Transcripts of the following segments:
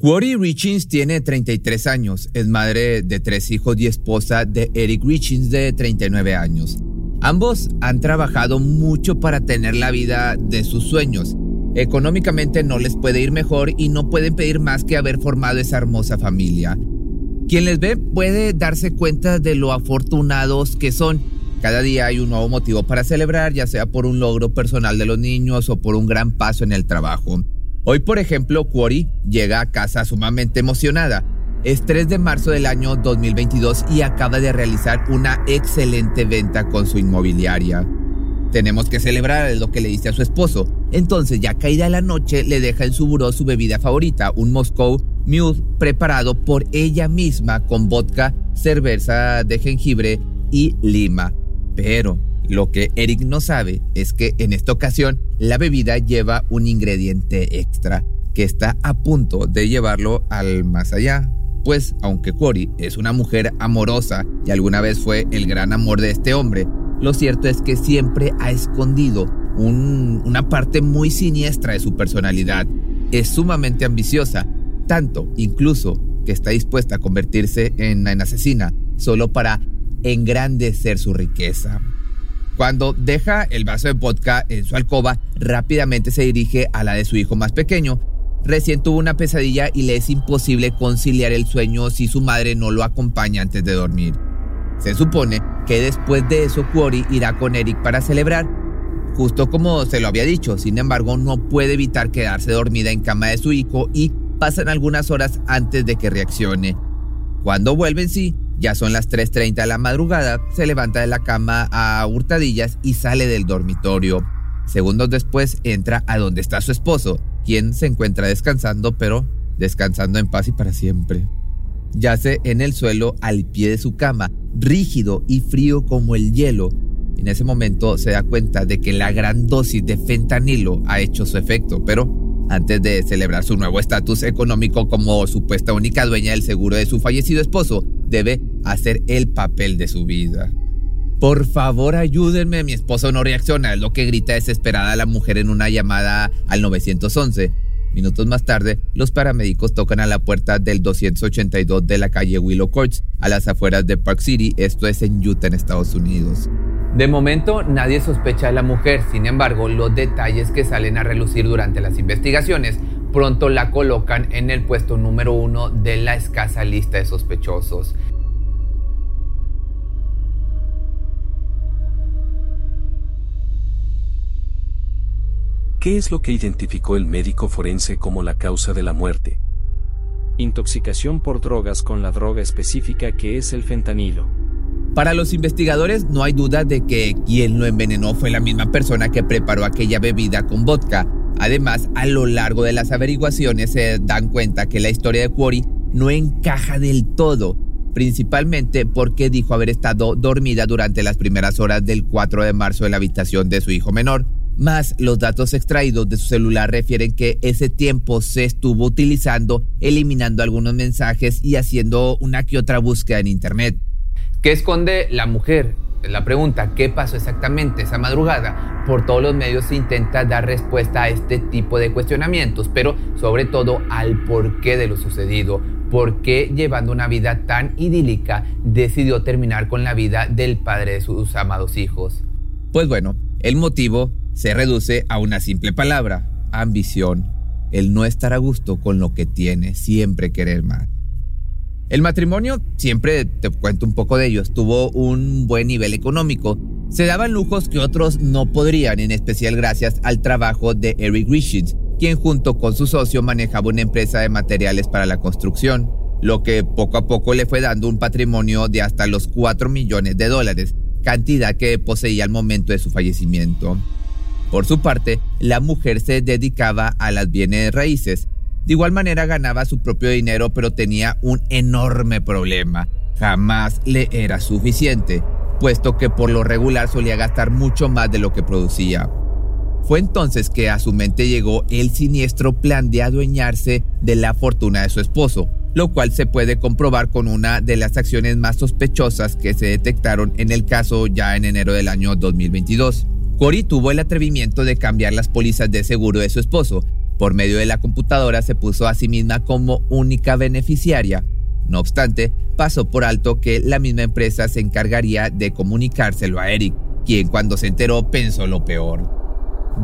Quori Richins tiene 33 años, es madre de tres hijos y esposa de Eric Richins de 39 años. Ambos han trabajado mucho para tener la vida de sus sueños. Económicamente no les puede ir mejor y no pueden pedir más que haber formado esa hermosa familia. Quien les ve puede darse cuenta de lo afortunados que son. Cada día hay un nuevo motivo para celebrar, ya sea por un logro personal de los niños o por un gran paso en el trabajo. Hoy, por ejemplo, Quori llega a casa sumamente emocionada. Es 3 de marzo del año 2022 y acaba de realizar una excelente venta con su inmobiliaria. Tenemos que celebrar, lo que le dice a su esposo. Entonces, ya caída la noche, le deja en su buró su bebida favorita, un Moscow Mule preparado por ella misma con vodka, cerveza de jengibre y lima. Pero lo que Eric no sabe es que en esta ocasión la bebida lleva un ingrediente extra que está a punto de llevarlo al más allá. Pues aunque Cory es una mujer amorosa y alguna vez fue el gran amor de este hombre, lo cierto es que siempre ha escondido una parte muy siniestra de su personalidad. Es sumamente ambiciosa, tanto incluso que está dispuesta a convertirse en, en asesina solo para engrandecer su riqueza. Cuando deja el vaso de vodka en su alcoba, rápidamente se dirige a la de su hijo más pequeño. Recién tuvo una pesadilla y le es imposible conciliar el sueño si su madre no lo acompaña antes de dormir. Se supone que después de eso Quori irá con Eric para celebrar, justo como se lo había dicho, sin embargo no puede evitar quedarse dormida en cama de su hijo y pasan algunas horas antes de que reaccione. Cuando vuelve en sí, ya son las 3.30 de la madrugada, se levanta de la cama a hurtadillas y sale del dormitorio. Segundos después entra a donde está su esposo, quien se encuentra descansando, pero descansando en paz y para siempre. Yace en el suelo al pie de su cama, rígido y frío como el hielo. En ese momento se da cuenta de que la gran dosis de fentanilo ha hecho su efecto, pero antes de celebrar su nuevo estatus económico como supuesta única dueña del seguro de su fallecido esposo, debe hacer el papel de su vida. Por favor, ayúdenme, mi esposo no reacciona, es lo que grita desesperada la mujer en una llamada al 911. Minutos más tarde, los paramédicos tocan a la puerta del 282 de la calle Willow Courts, a las afueras de Park City, esto es en Utah, en Estados Unidos. De momento, nadie sospecha de la mujer, sin embargo, los detalles que salen a relucir durante las investigaciones pronto la colocan en el puesto número uno de la escasa lista de sospechosos. ¿Qué es lo que identificó el médico forense como la causa de la muerte? Intoxicación por drogas con la droga específica que es el fentanilo. Para los investigadores no hay duda de que quien lo envenenó fue la misma persona que preparó aquella bebida con vodka. Además, a lo largo de las averiguaciones se dan cuenta que la historia de Quarry no encaja del todo, principalmente porque dijo haber estado dormida durante las primeras horas del 4 de marzo en la habitación de su hijo menor. Más los datos extraídos de su celular refieren que ese tiempo se estuvo utilizando eliminando algunos mensajes y haciendo una que otra búsqueda en internet. ¿Qué esconde la mujer? La pregunta, ¿qué pasó exactamente esa madrugada? Por todos los medios se intenta dar respuesta a este tipo de cuestionamientos, pero sobre todo al porqué de lo sucedido. ¿Por qué llevando una vida tan idílica decidió terminar con la vida del padre de sus amados hijos? Pues bueno, el motivo se reduce a una simple palabra, ambición, el no estar a gusto con lo que tiene, siempre querer más. El matrimonio, siempre te cuento un poco de ellos, tuvo un buen nivel económico. Se daban lujos que otros no podrían, en especial gracias al trabajo de Eric Richards, quien junto con su socio manejaba una empresa de materiales para la construcción, lo que poco a poco le fue dando un patrimonio de hasta los 4 millones de dólares, cantidad que poseía al momento de su fallecimiento. Por su parte, la mujer se dedicaba a las bienes raíces. De igual manera ganaba su propio dinero, pero tenía un enorme problema. Jamás le era suficiente, puesto que por lo regular solía gastar mucho más de lo que producía. Fue entonces que a su mente llegó el siniestro plan de adueñarse de la fortuna de su esposo, lo cual se puede comprobar con una de las acciones más sospechosas que se detectaron en el caso ya en enero del año 2022. Cory tuvo el atrevimiento de cambiar las pólizas de seguro de su esposo. Por medio de la computadora se puso a sí misma como única beneficiaria. No obstante, pasó por alto que la misma empresa se encargaría de comunicárselo a Eric, quien cuando se enteró pensó lo peor.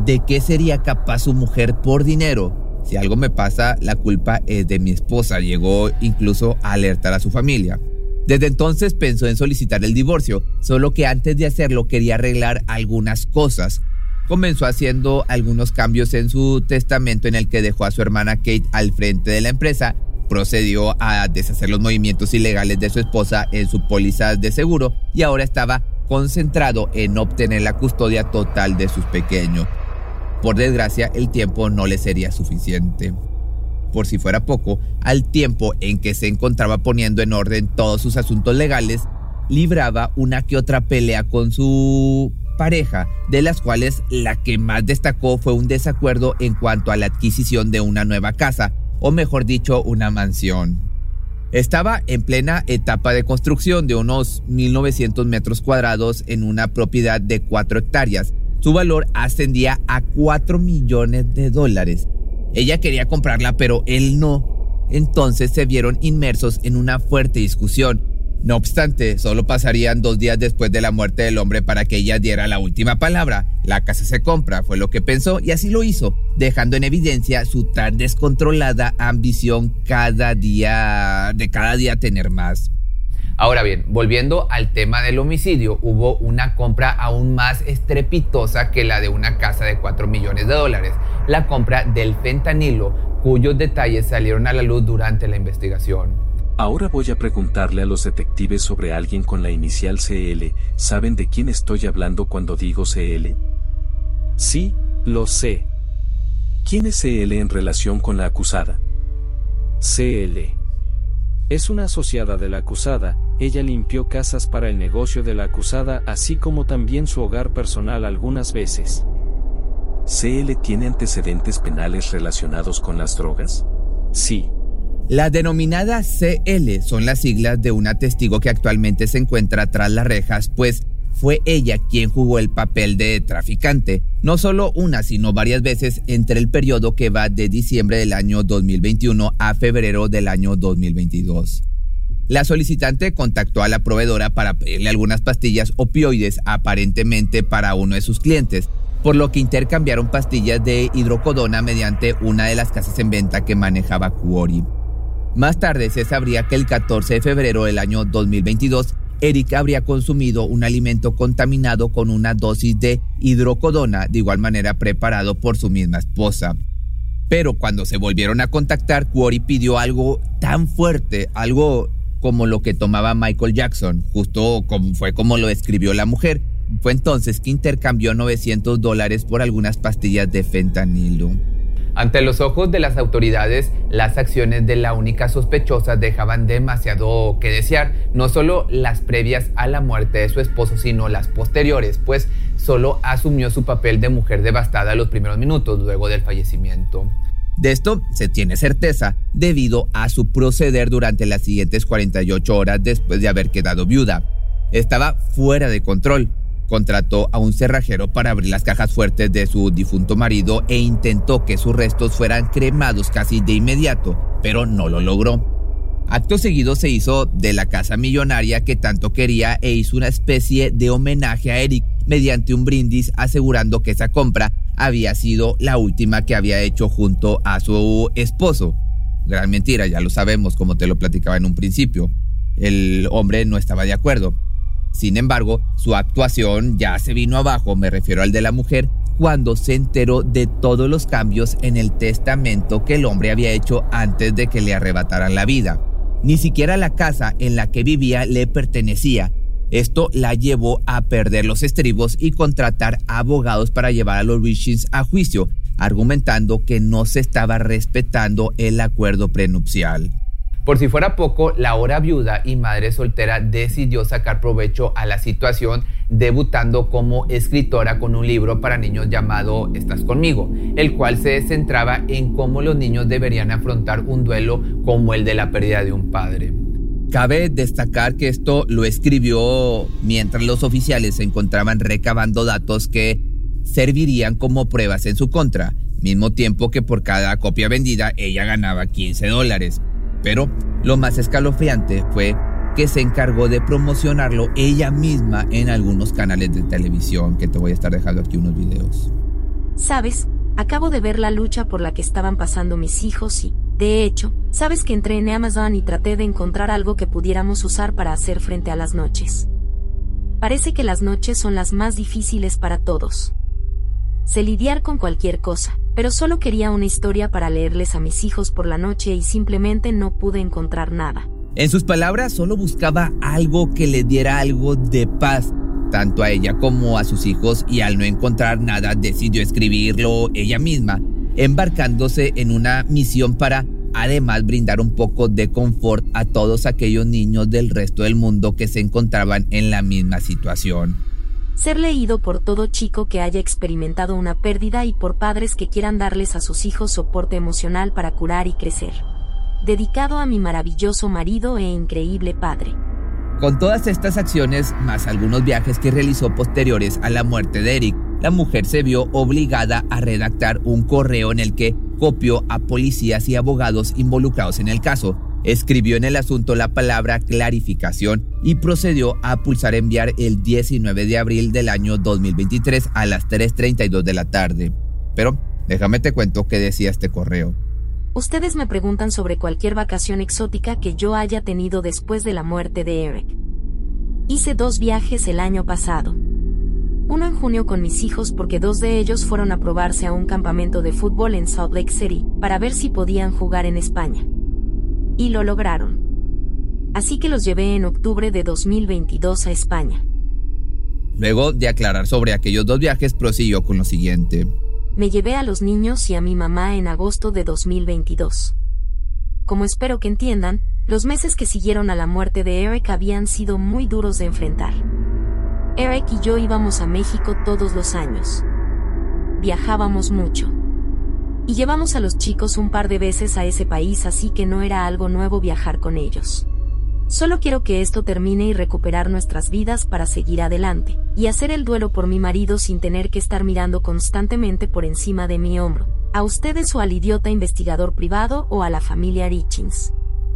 ¿De qué sería capaz su mujer por dinero? Si algo me pasa, la culpa es de mi esposa. Llegó incluso a alertar a su familia. Desde entonces pensó en solicitar el divorcio, solo que antes de hacerlo quería arreglar algunas cosas. Comenzó haciendo algunos cambios en su testamento en el que dejó a su hermana Kate al frente de la empresa, procedió a deshacer los movimientos ilegales de su esposa en su póliza de seguro y ahora estaba concentrado en obtener la custodia total de sus pequeños. Por desgracia, el tiempo no le sería suficiente. Por si fuera poco, al tiempo en que se encontraba poniendo en orden todos sus asuntos legales, libraba una que otra pelea con su pareja, de las cuales la que más destacó fue un desacuerdo en cuanto a la adquisición de una nueva casa, o mejor dicho, una mansión. Estaba en plena etapa de construcción de unos 1.900 metros cuadrados en una propiedad de 4 hectáreas, su valor ascendía a 4 millones de dólares. Ella quería comprarla, pero él no. Entonces se vieron inmersos en una fuerte discusión. No obstante, solo pasarían dos días después de la muerte del hombre para que ella diera la última palabra. La casa se compra, fue lo que pensó y así lo hizo, dejando en evidencia su tan descontrolada ambición cada día, de cada día tener más. Ahora bien, volviendo al tema del homicidio, hubo una compra aún más estrepitosa que la de una casa de 4 millones de dólares, la compra del fentanilo, cuyos detalles salieron a la luz durante la investigación. Ahora voy a preguntarle a los detectives sobre alguien con la inicial CL. ¿Saben de quién estoy hablando cuando digo CL? Sí, lo sé. ¿Quién es CL en relación con la acusada? CL. Es una asociada de la acusada, ella limpió casas para el negocio de la acusada así como también su hogar personal algunas veces. ¿CL tiene antecedentes penales relacionados con las drogas? Sí. La denominada CL son las siglas de una testigo que actualmente se encuentra tras las rejas, pues fue ella quien jugó el papel de traficante, no solo una, sino varias veces entre el periodo que va de diciembre del año 2021 a febrero del año 2022. La solicitante contactó a la proveedora para pedirle algunas pastillas opioides aparentemente para uno de sus clientes, por lo que intercambiaron pastillas de hidrocodona mediante una de las casas en venta que manejaba Cuori. Más tarde se sabría que el 14 de febrero del año 2022 Eric habría consumido un alimento contaminado con una dosis de hidrocodona, de igual manera preparado por su misma esposa. Pero cuando se volvieron a contactar, Quarry pidió algo tan fuerte, algo como lo que tomaba Michael Jackson, justo como fue como lo describió la mujer. Fue entonces que intercambió 900 dólares por algunas pastillas de fentanilo. Ante los ojos de las autoridades, las acciones de la única sospechosa dejaban demasiado que desear, no solo las previas a la muerte de su esposo, sino las posteriores, pues solo asumió su papel de mujer devastada los primeros minutos luego del fallecimiento. De esto se tiene certeza debido a su proceder durante las siguientes 48 horas después de haber quedado viuda. Estaba fuera de control, Contrató a un cerrajero para abrir las cajas fuertes de su difunto marido e intentó que sus restos fueran cremados casi de inmediato, pero no lo logró. Acto seguido se hizo de la casa millonaria que tanto quería e hizo una especie de homenaje a Eric mediante un brindis asegurando que esa compra había sido la última que había hecho junto a su esposo. Gran mentira, ya lo sabemos como te lo platicaba en un principio. El hombre no estaba de acuerdo. Sin embargo, su actuación ya se vino abajo, me refiero al de la mujer, cuando se enteró de todos los cambios en el testamento que el hombre había hecho antes de que le arrebataran la vida. Ni siquiera la casa en la que vivía le pertenecía. Esto la llevó a perder los estribos y contratar abogados para llevar a los Richins a juicio, argumentando que no se estaba respetando el acuerdo prenupcial. Por si fuera poco, la hora viuda y madre soltera decidió sacar provecho a la situación debutando como escritora con un libro para niños llamado Estás conmigo, el cual se centraba en cómo los niños deberían afrontar un duelo como el de la pérdida de un padre. Cabe destacar que esto lo escribió mientras los oficiales se encontraban recabando datos que servirían como pruebas en su contra, mismo tiempo que por cada copia vendida ella ganaba 15 dólares. Pero lo más escalofriante fue que se encargó de promocionarlo ella misma en algunos canales de televisión, que te voy a estar dejando aquí unos videos. Sabes, acabo de ver la lucha por la que estaban pasando mis hijos y, de hecho, sabes que entré en Amazon y traté de encontrar algo que pudiéramos usar para hacer frente a las noches. Parece que las noches son las más difíciles para todos. Sé lidiar con cualquier cosa, pero solo quería una historia para leerles a mis hijos por la noche y simplemente no pude encontrar nada. En sus palabras, solo buscaba algo que le diera algo de paz, tanto a ella como a sus hijos, y al no encontrar nada decidió escribirlo ella misma, embarcándose en una misión para además brindar un poco de confort a todos aquellos niños del resto del mundo que se encontraban en la misma situación ser leído por todo chico que haya experimentado una pérdida y por padres que quieran darles a sus hijos soporte emocional para curar y crecer. Dedicado a mi maravilloso marido e increíble padre. Con todas estas acciones, más algunos viajes que realizó posteriores a la muerte de Eric, la mujer se vio obligada a redactar un correo en el que copió a policías y abogados involucrados en el caso, escribió en el asunto la palabra clarificación y procedió a pulsar enviar el 19 de abril del año 2023 a las 3.32 de la tarde. Pero déjame te cuento qué decía este correo. Ustedes me preguntan sobre cualquier vacación exótica que yo haya tenido después de la muerte de Eric. Hice dos viajes el año pasado. Uno en junio con mis hijos porque dos de ellos fueron a probarse a un campamento de fútbol en Salt Lake City para ver si podían jugar en España. Y lo lograron. Así que los llevé en octubre de 2022 a España. Luego de aclarar sobre aquellos dos viajes, prosiguió con lo siguiente. Me llevé a los niños y a mi mamá en agosto de 2022. Como espero que entiendan, los meses que siguieron a la muerte de Eric habían sido muy duros de enfrentar. Eric y yo íbamos a México todos los años. Viajábamos mucho. Y llevamos a los chicos un par de veces a ese país así que no era algo nuevo viajar con ellos. Solo quiero que esto termine y recuperar nuestras vidas para seguir adelante, y hacer el duelo por mi marido sin tener que estar mirando constantemente por encima de mi hombro, a ustedes o al idiota investigador privado o a la familia Richins.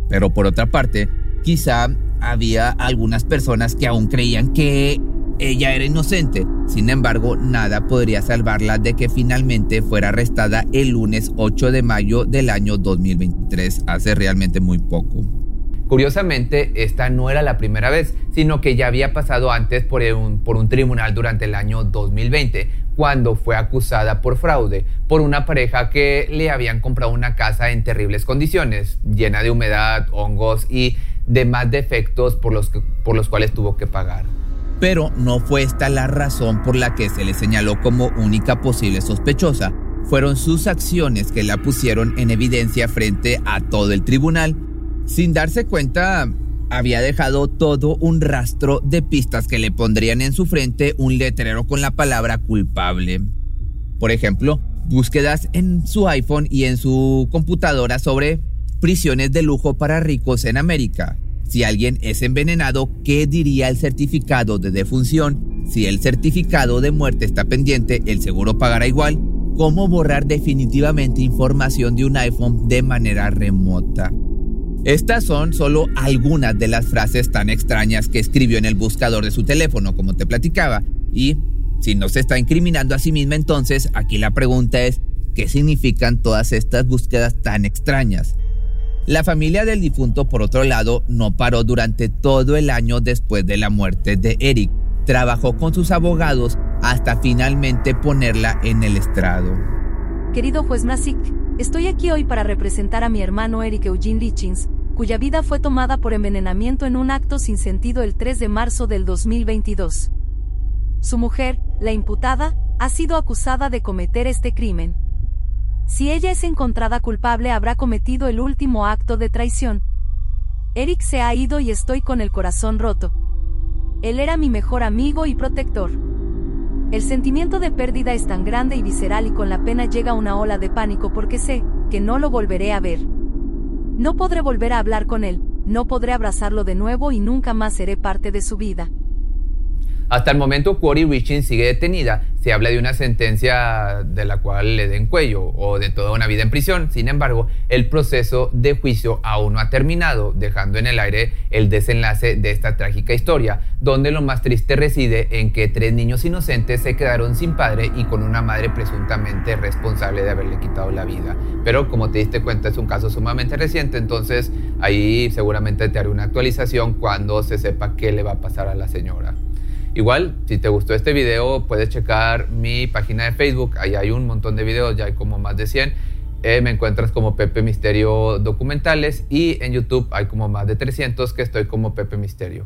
Pero por otra parte, quizá había algunas personas que aún creían que ella era inocente, sin embargo, nada podría salvarla de que finalmente fuera arrestada el lunes 8 de mayo del año 2023, hace realmente muy poco. Curiosamente, esta no era la primera vez, sino que ya había pasado antes por un, tribunal durante el año 2020, cuando fue acusada por fraude por una pareja que le habían comprado una casa en terribles condiciones, llena de humedad, hongos y demás defectos por los, por los cuales tuvo que pagar pero no fue esta la razón por la que se le señaló como única posible sospechosa. Fueron sus acciones que la pusieron en evidencia frente a todo el tribunal. Sin darse cuenta, había dejado todo un rastro de pistas que le pondrían en su frente un letrero con la palabra culpable. Por ejemplo, búsquedas en su iPhone y en su computadora sobre prisiones de lujo para ricos en América, si alguien es envenenado, ¿qué diría el certificado de defunción? Si el certificado de muerte está pendiente, ¿el seguro pagará igual? ¿Cómo borrar definitivamente información de un iPhone de manera remota? Estas son solo algunas de las frases tan extrañas que escribió en el buscador de su teléfono, como te platicaba. Y si no se está incriminando a sí misma, entonces aquí la pregunta es, ¿qué significan todas estas búsquedas tan extrañas? La familia del difunto, por otro lado, no paró durante todo el año después de la muerte de Eric. Trabajó con sus abogados hasta finalmente ponerla en el estrado. Querido juez Masick, estoy aquí hoy para representar a mi hermano Eric Eugene Richins, cuya vida fue tomada por envenenamiento en un acto sin sentido el 3 de marzo del 2022. Su mujer, la imputada, ha sido acusada de cometer este crimen. Si ella es encontrada culpable habrá cometido el último acto de traición. Eric se ha ido y estoy con el corazón roto. Él era mi mejor amigo y protector. El sentimiento de pérdida es tan grande y visceral y con la pena llega una ola de pánico porque sé que no lo volveré a ver. No podré volver a hablar con él, no podré abrazarlo de nuevo y nunca más seré parte de su vida. Hasta el momento, Quarry Riching sigue detenida. Se habla de una sentencia de la cual le den cuello o de toda una vida en prisión. Sin embargo, el proceso de juicio aún no ha terminado, dejando en el aire el desenlace de esta trágica historia, donde lo más triste reside en que tres niños inocentes se quedaron sin padre y con una madre presuntamente responsable de haberle quitado la vida. Pero como te diste cuenta, es un caso sumamente reciente, entonces ahí seguramente te haré una actualización cuando se sepa qué le va a pasar a la señora. Igual, si te gustó este video, puedes checar mi página de Facebook. Ahí hay un montón de videos, ya hay como más de 100. Eh, me encuentras como Pepe Misterio Documentales y en YouTube hay como más de 300 que estoy como Pepe Misterio.